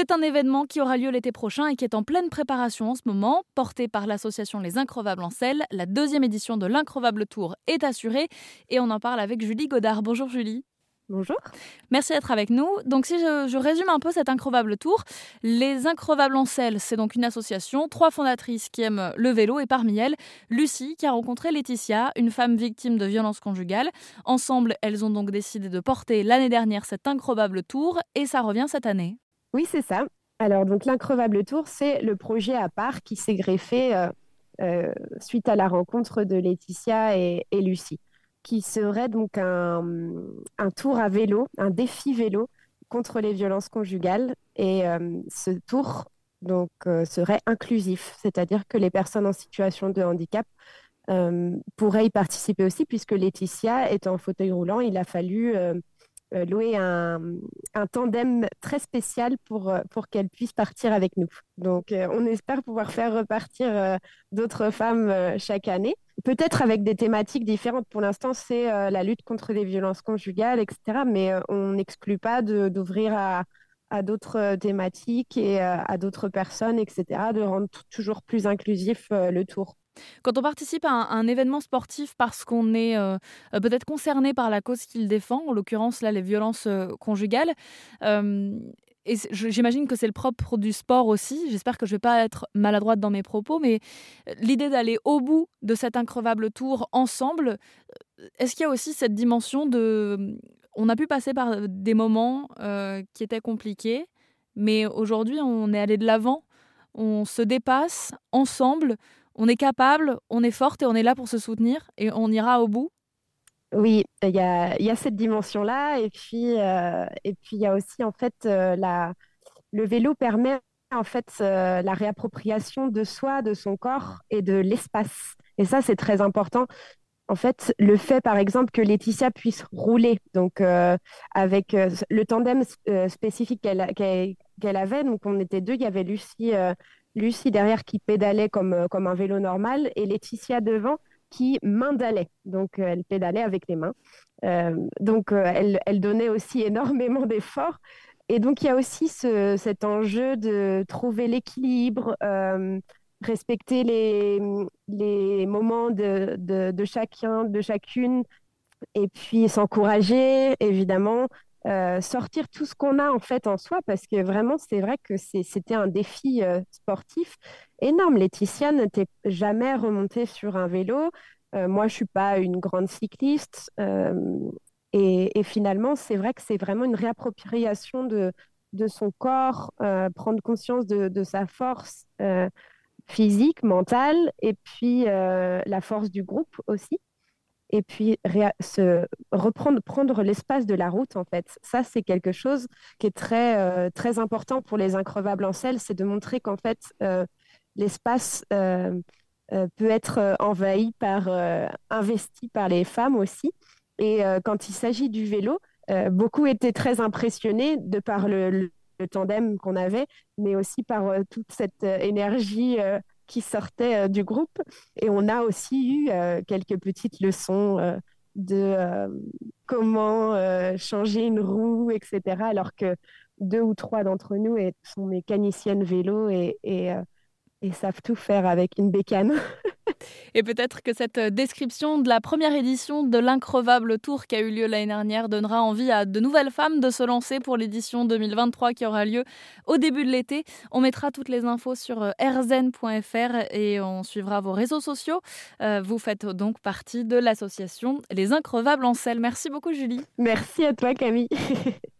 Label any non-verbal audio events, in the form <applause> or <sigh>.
C'est un événement qui aura lieu l'été prochain et qui est en pleine préparation en ce moment, porté par l'association Les Increvables en selle. La deuxième édition de l'Increvable Tour est assurée et on en parle avec Julie Godard. Bonjour Julie. Bonjour. Merci d'être avec nous. Donc si je, résume un peu cet increvable tour, les Increvables en selle, c'est donc une association, trois fondatrices qui aiment le vélo et parmi elles, Lucie qui a rencontré Laetitia, une femme victime de violences conjugales. Ensemble, elles ont donc décidé de porter l'année dernière cet increvable tour et ça revient cette année. Oui, c'est ça. Alors donc l'increvable tour, c'est le projet à part qui s'est greffé euh, euh, suite à la rencontre de Laetitia et Lucie qui serait donc un, tour à vélo, un défi vélo contre les violences conjugales. Et euh, ce tour donc, serait inclusif, c'est-à-dire que les personnes en situation de handicap pourraient y participer aussi, puisque Laetitia est en fauteuil roulant. Il a fallu euh, louer un, tandem très spécial pour, euh, pour qu'elle puisse partir avec nous. Donc, euh, on espère pouvoir faire repartir d'autres femmes chaque année, peut-être avec des thématiques différentes. Pour l'instant, c'est la lutte contre les violences conjugales, etc. Mais on n'exclut pas d'ouvrir à, à d'autres thématiques et à d'autres personnes, etc., de rendre toujours plus inclusif le tour. Quand on participe à un, événement sportif parce qu'on est euh, euh, peut-être concerné par la cause qu'il défend, en l'occurrence là les violences euh, conjugales, et j'imagine que c'est le propre du sport aussi. J'espère que je ne vais pas être maladroite dans mes propos, mais l'idée d'aller au bout de cet increvable tour ensemble, est-ce qu'il y a aussi cette dimension de... On a pu passer par des moments qui étaient compliqués, mais aujourd'hui on est allé de l'avant, on se dépasse ensemble, on est capable, on est forte et on est là pour se soutenir et on ira au bout Oui, il y a, cette dimension-là. Et puis, euh, et puis il y a aussi, en fait, euh, la, le vélo permet en fait euh, la réappropriation de soi, de son corps et de l'espace. Et ça, c'est très important. En fait, le fait, par exemple, que Laetitia puisse rouler, donc avec le tandem spécifique qu'elle avait, donc on était deux, il y avait Lucie derrière qui pédalait comme, euh, un vélo normal et Laetitia devant qui maindalait. Donc, euh, elle pédalait avec les mains. Euh, donc, elle, donnait aussi <laughs> énormément d'efforts. Et donc, il y a aussi ce, cet enjeu de trouver l'équilibre, respecter les, les moments de, de, chacun, de chacune, et puis s'encourager, évidemment, euh, sortir tout ce qu'on a en fait en soi, parce que vraiment, c'est vrai que c'était un défi euh, sportif énorme. Laetitia n'était jamais remontée sur un vélo. Euh, moi, je suis pas une grande cycliste. Et, finalement, c'est vrai que c'est vraiment une réappropriation de, de son corps, prendre conscience de, de sa force physique, mentale, et puis la force du groupe aussi. Et puis se reprendre prendre l'espace de la route en fait. Ça c'est quelque chose qui est très euh, très important pour les increvables en selle c'est de montrer qu'en fait euh, l'espace euh, peut être envahi par investi par les femmes aussi. Et quand il s'agit du vélo beaucoup étaient très impressionnés de par le tandem qu'on avait mais aussi par toute cette énergie qui sortaient euh, du groupe. Et on a aussi eu euh, quelques petites leçons euh, de comment changer une roue, etc. Alors que deux ou trois d'entre nous sont mécaniciennes vélo et savent tout faire avec une bécane. <laughs> Et peut-être que cette description de la première édition de l'increvable tour qui a eu lieu l'année dernière donnera envie à de nouvelles femmes de se lancer pour l'édition 2023 qui aura lieu au début de l'été. On mettra toutes les infos sur euh, rzen.fr et on suivra vos réseaux sociaux. Euh, vous faites donc partie de l'association Les Increvables en selle. Merci beaucoup Julie. Merci à toi Camille. <laughs>